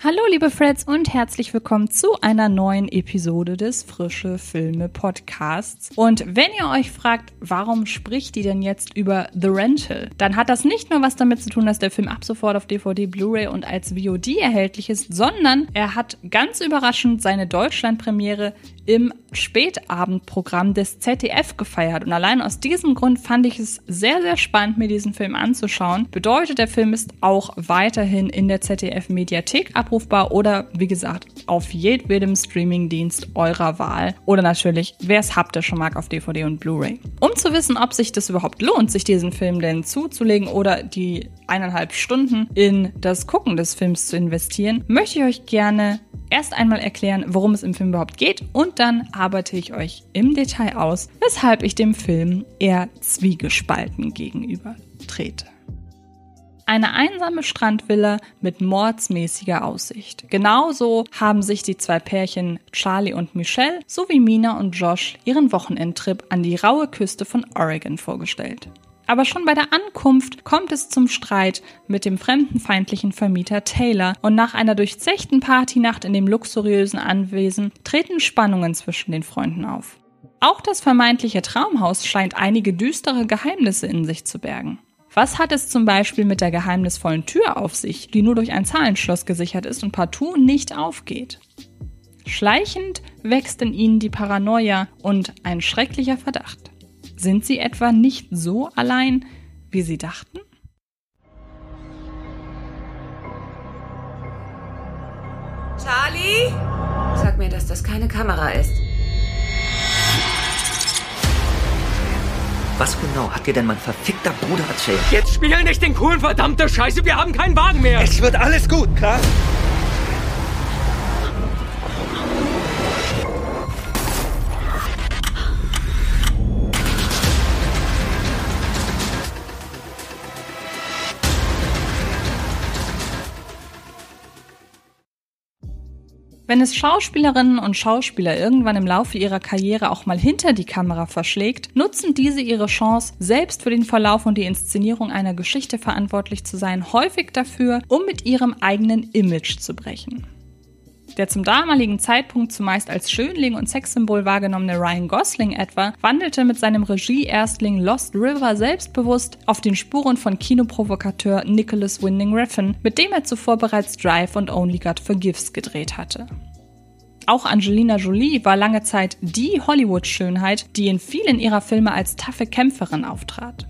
Hallo liebe Freds und herzlich willkommen zu einer neuen Episode des Frische Filme Podcasts. Und wenn ihr euch fragt, warum spricht die denn jetzt über The Rental, dann hat das nicht nur was damit zu tun, dass der Film ab sofort auf DVD, Blu-ray und als VOD erhältlich ist, sondern er hat ganz überraschend seine Deutschlandpremiere im Spätabendprogramm des ZDF gefeiert. Und allein aus diesem Grund fand ich es sehr, sehr spannend, mir diesen Film anzuschauen. Bedeutet, der Film ist auch weiterhin in der ZDF-Mediathek abrufbar oder, wie gesagt, auf jedwedem Streamingdienst eurer Wahl. Oder natürlich, wer es haptisch schon mag, auf DVD und Blu-ray. Um zu wissen, ob sich das überhaupt lohnt, sich diesen Film denn zuzulegen oder die eineinhalb Stunden in das Gucken des Films zu investieren, möchte ich euch gerne erst einmal erklären, worum es im Film überhaupt geht und dann arbeite ich euch im Detail aus, weshalb ich dem Film eher zwiegespalten gegenüber trete. Eine einsame Strandvilla mit mordsmäßiger Aussicht. Genauso haben sich die zwei Pärchen Charlie und Michelle sowie Mina und Josh ihren Wochenendtrip an die raue Küste von Oregon vorgestellt. Aber schon bei der Ankunft kommt es zum Streit mit dem fremdenfeindlichen Vermieter Taylor und nach einer durchzechten Partynacht in dem luxuriösen Anwesen treten Spannungen zwischen den Freunden auf. Auch das vermeintliche Traumhaus scheint einige düstere Geheimnisse in sich zu bergen. Was hat es zum Beispiel mit der geheimnisvollen Tür auf sich, die nur durch ein Zahlenschloss gesichert ist und partout nicht aufgeht? Schleichend wächst in ihnen die Paranoia und ein schrecklicher Verdacht. Sind sie etwa nicht so allein, wie sie dachten? Charlie? Sag mir, dass das keine Kamera ist. Was genau hat dir denn mein verfickter Bruder erzählt? Jetzt spiel nicht den coolen verdammte Scheiße, wir haben keinen Wagen mehr. Es wird alles gut, klar? Wenn es Schauspielerinnen und Schauspieler irgendwann im Laufe ihrer Karriere auch mal hinter die Kamera verschlägt, nutzen diese ihre Chance, selbst für den Verlauf und die Inszenierung einer Geschichte verantwortlich zu sein, häufig dafür, um mit ihrem eigenen Image zu brechen. Der zum damaligen Zeitpunkt zumeist als Schönling und Sexsymbol wahrgenommene Ryan Gosling etwa wandelte mit seinem Regie-Erstling Lost River selbstbewusst auf den Spuren von Kinoprovokateur Nicholas Winding Refn, mit dem er zuvor bereits Drive und Only God Forgives gedreht hatte. Auch Angelina Jolie war lange Zeit die Hollywood-Schönheit, die in vielen ihrer Filme als taffe Kämpferin auftrat.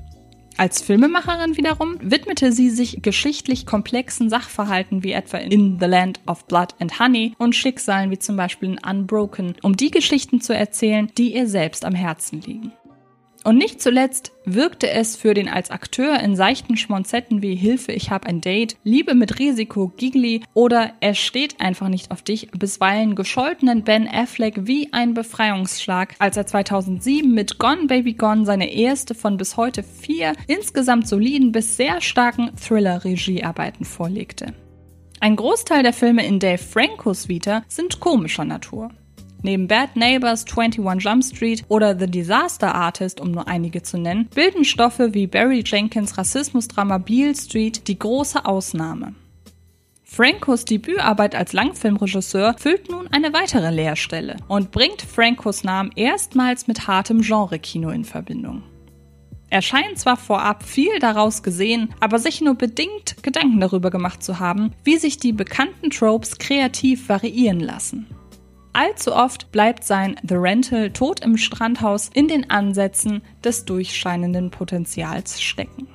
Als Filmemacherin wiederum widmete sie sich geschichtlich komplexen Sachverhalten wie etwa in The Land of Blood and Honey und Schicksalen wie zum Beispiel in Unbroken, um die Geschichten zu erzählen, die ihr selbst am Herzen liegen. Und nicht zuletzt wirkte es für den als Akteur in seichten Schmonzetten wie Hilfe, ich hab ein Date, Liebe mit Risiko, Giggly oder Er steht einfach nicht auf dich, bisweilen gescholtenen Ben Affleck wie ein Befreiungsschlag, als er 2007 mit Gone Baby Gone seine erste von bis heute vier insgesamt soliden bis sehr starken Thriller-Regiearbeiten vorlegte. Ein Großteil der Filme in Dave Francos Vita sind komischer Natur. Neben Bad Neighbors, 21 Jump Street oder The Disaster Artist, um nur einige zu nennen, bilden Stoffe wie Barry Jenkins Rassismusdrama Beale Street die große Ausnahme. Francos Debütarbeit als Langfilmregisseur füllt nun eine weitere Leerstelle und bringt Francos Namen erstmals mit hartem Genre-Kino in Verbindung. Er scheint zwar vorab viel daraus gesehen, aber sich nur bedingt Gedanken darüber gemacht zu haben, wie sich die bekannten Tropes kreativ variieren lassen. Allzu oft bleibt sein The Rental tot im Strandhaus in den Ansätzen des durchscheinenden Potenzials stecken.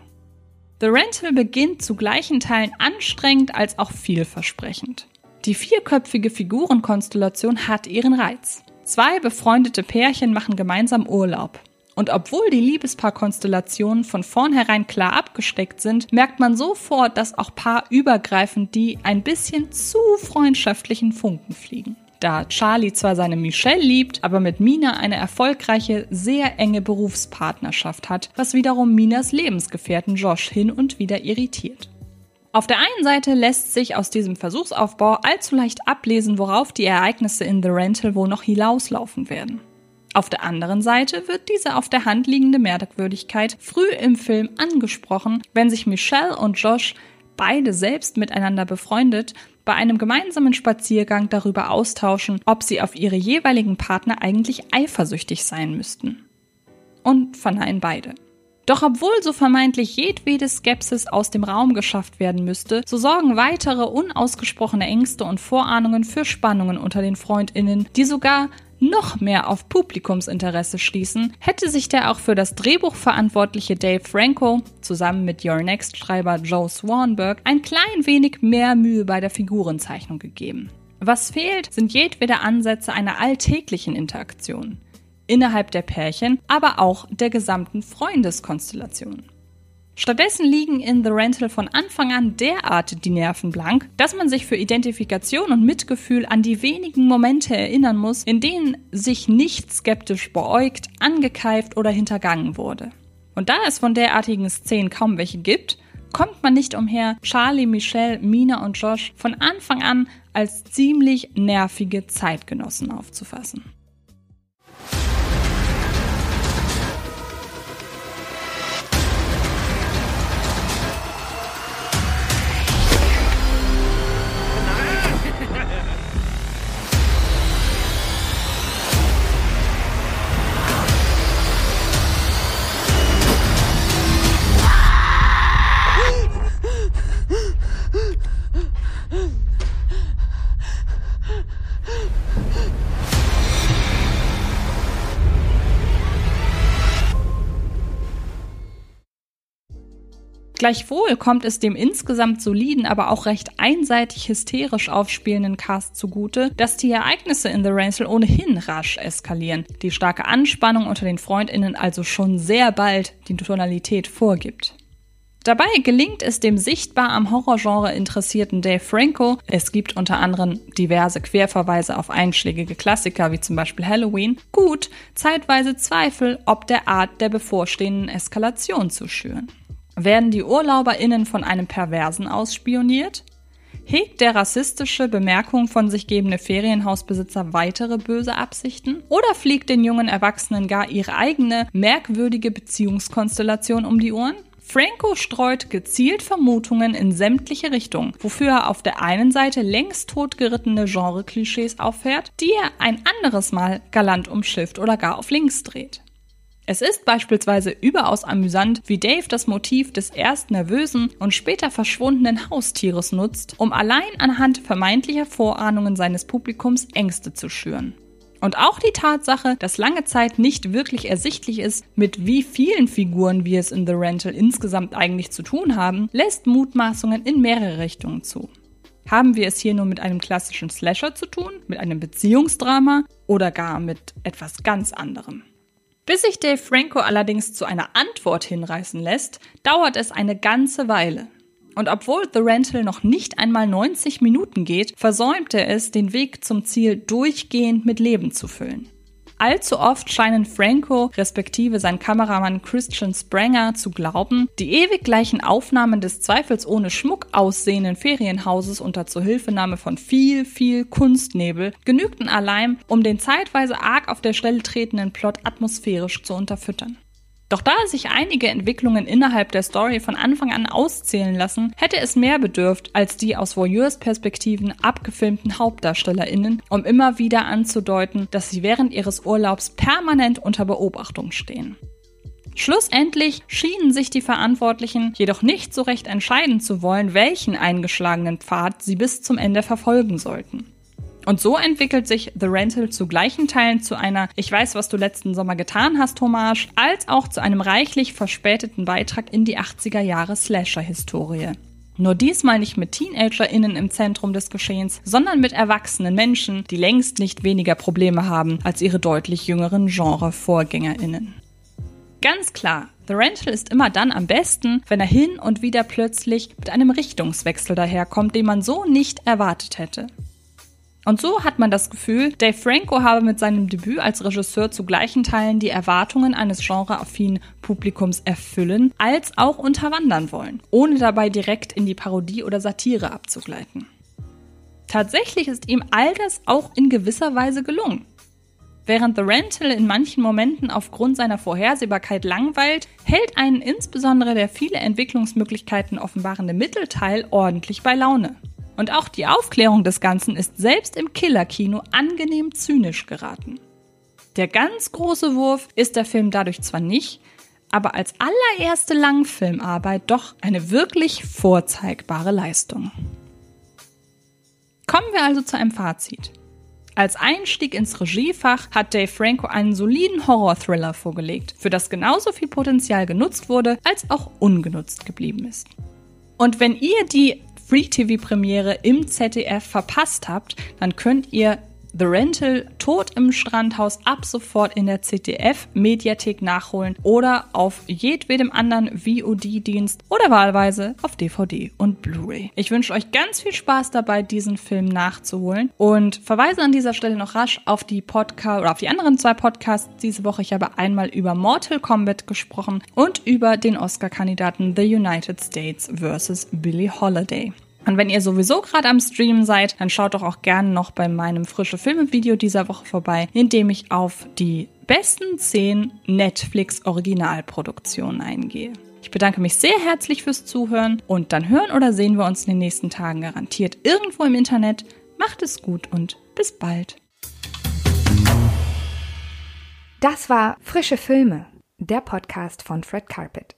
The Rental beginnt zu gleichen Teilen anstrengend als auch vielversprechend. Die vierköpfige Figurenkonstellation hat ihren Reiz. Zwei befreundete Pärchen machen gemeinsam Urlaub. Und obwohl die Liebespaarkonstellationen von vornherein klar abgesteckt sind, merkt man sofort, dass auch paarübergreifend die ein bisschen zu freundschaftlichen Funken fliegen da Charlie zwar seine Michelle liebt, aber mit Mina eine erfolgreiche, sehr enge Berufspartnerschaft hat, was wiederum Minas Lebensgefährten Josh hin und wieder irritiert. Auf der einen Seite lässt sich aus diesem Versuchsaufbau allzu leicht ablesen, worauf die Ereignisse in The Rental wohl noch hinauslaufen werden. Auf der anderen Seite wird diese auf der Hand liegende Merkwürdigkeit früh im Film angesprochen, wenn sich Michelle und Josh beide selbst miteinander befreundet, bei einem gemeinsamen Spaziergang darüber austauschen, ob sie auf ihre jeweiligen Partner eigentlich eifersüchtig sein müssten. Und verneinen beide. Doch obwohl so vermeintlich jedwede Skepsis aus dem Raum geschafft werden müsste, so sorgen weitere unausgesprochene Ängste und Vorahnungen für Spannungen unter den Freundinnen, die sogar noch mehr auf Publikumsinteresse schließen, hätte sich der auch für das Drehbuch verantwortliche Dave Franco zusammen mit Your Next Schreiber Joe Swanberg ein klein wenig mehr Mühe bei der Figurenzeichnung gegeben. Was fehlt, sind jedwede Ansätze einer alltäglichen Interaktion. Innerhalb der Pärchen, aber auch der gesamten Freundeskonstellation. Stattdessen liegen in The Rental von Anfang an derart die Nerven blank, dass man sich für Identifikation und Mitgefühl an die wenigen Momente erinnern muss, in denen sich nicht skeptisch beäugt, angekeift oder hintergangen wurde. Und da es von derartigen Szenen kaum welche gibt, kommt man nicht umher, Charlie, Michelle, Mina und Josh von Anfang an als ziemlich nervige Zeitgenossen aufzufassen. Gleichwohl kommt es dem insgesamt soliden, aber auch recht einseitig hysterisch aufspielenden Cast zugute, dass die Ereignisse in The Ransom ohnehin rasch eskalieren, die starke Anspannung unter den FreundInnen also schon sehr bald die Tonalität vorgibt. Dabei gelingt es dem sichtbar am Horrorgenre interessierten Dave Franco, es gibt unter anderem diverse Querverweise auf einschlägige Klassiker wie zum Beispiel Halloween, gut, zeitweise Zweifel ob der Art der bevorstehenden Eskalation zu schüren. Werden die UrlauberInnen von einem Perversen ausspioniert? Hegt der rassistische Bemerkung von sich gebende Ferienhausbesitzer weitere böse Absichten? Oder fliegt den jungen Erwachsenen gar ihre eigene, merkwürdige Beziehungskonstellation um die Ohren? Franco streut gezielt Vermutungen in sämtliche Richtungen, wofür er auf der einen Seite längst totgerittene Genre-Klischees auffährt, die er ein anderes Mal galant umschifft oder gar auf links dreht. Es ist beispielsweise überaus amüsant, wie Dave das Motiv des erst nervösen und später verschwundenen Haustieres nutzt, um allein anhand vermeintlicher Vorahnungen seines Publikums Ängste zu schüren. Und auch die Tatsache, dass lange Zeit nicht wirklich ersichtlich ist, mit wie vielen Figuren wir es in The Rental insgesamt eigentlich zu tun haben, lässt Mutmaßungen in mehrere Richtungen zu. Haben wir es hier nur mit einem klassischen Slasher zu tun, mit einem Beziehungsdrama oder gar mit etwas ganz anderem? Bis sich Dave Franco allerdings zu einer Antwort hinreißen lässt, dauert es eine ganze Weile. Und obwohl The Rental noch nicht einmal 90 Minuten geht, versäumt er es, den Weg zum Ziel durchgehend mit Leben zu füllen. Allzu oft scheinen Franco respektive sein Kameramann Christian Spranger zu glauben, die ewig gleichen Aufnahmen des zweifelsohne Schmuck aussehenden Ferienhauses unter Zuhilfenahme von viel, viel Kunstnebel genügten allein, um den zeitweise arg auf der Stelle tretenden Plot atmosphärisch zu unterfüttern. Doch da sich einige Entwicklungen innerhalb der Story von Anfang an auszählen lassen, hätte es mehr bedürft als die aus Voyeurs-Perspektiven abgefilmten HauptdarstellerInnen, um immer wieder anzudeuten, dass sie während ihres Urlaubs permanent unter Beobachtung stehen. Schlussendlich schienen sich die Verantwortlichen jedoch nicht so recht entscheiden zu wollen, welchen eingeschlagenen Pfad sie bis zum Ende verfolgen sollten. Und so entwickelt sich The Rental zu gleichen Teilen zu einer Ich weiß, was du letzten Sommer getan hast, Hommage, als auch zu einem reichlich verspäteten Beitrag in die 80er Jahre Slasher-Historie. Nur diesmal nicht mit TeenagerInnen im Zentrum des Geschehens, sondern mit erwachsenen Menschen, die längst nicht weniger Probleme haben als ihre deutlich jüngeren Genre-VorgängerInnen. Ganz klar, The Rental ist immer dann am besten, wenn er hin und wieder plötzlich mit einem Richtungswechsel daherkommt, den man so nicht erwartet hätte. Und so hat man das Gefühl, Dave Franco habe mit seinem Debüt als Regisseur zu gleichen Teilen die Erwartungen eines genreaffinen Publikums erfüllen, als auch unterwandern wollen, ohne dabei direkt in die Parodie oder Satire abzugleiten. Tatsächlich ist ihm all das auch in gewisser Weise gelungen. Während The Rental in manchen Momenten aufgrund seiner Vorhersehbarkeit langweilt, hält einen insbesondere der viele Entwicklungsmöglichkeiten offenbarende Mittelteil ordentlich bei Laune. Und auch die Aufklärung des Ganzen ist selbst im Killerkino angenehm zynisch geraten. Der ganz große Wurf ist der Film dadurch zwar nicht, aber als allererste Langfilmarbeit doch eine wirklich vorzeigbare Leistung. Kommen wir also zu einem Fazit. Als Einstieg ins Regiefach hat Dave Franco einen soliden Horror-Thriller vorgelegt, für das genauso viel Potenzial genutzt wurde, als auch ungenutzt geblieben ist. Und wenn ihr die Free-TV-Premiere im ZDF verpasst habt, dann könnt ihr The Rental Tod im Strandhaus ab sofort in der ZDF-Mediathek nachholen oder auf jedwedem anderen VOD-Dienst oder wahlweise auf DVD und Blu-ray. Ich wünsche euch ganz viel Spaß dabei, diesen Film nachzuholen und verweise an dieser Stelle noch rasch auf die Podcast oder auf die anderen zwei Podcasts diese Woche. Ich habe einmal über Mortal Kombat gesprochen und über den Oscar-Kandidaten The United States vs. Billie Holiday. Und wenn ihr sowieso gerade am Stream seid, dann schaut doch auch gerne noch bei meinem frische Filme-Video dieser Woche vorbei, in dem ich auf die besten 10 Netflix Originalproduktionen eingehe. Ich bedanke mich sehr herzlich fürs Zuhören und dann hören oder sehen wir uns in den nächsten Tagen garantiert irgendwo im Internet. Macht es gut und bis bald. Das war Frische Filme, der Podcast von Fred Carpet.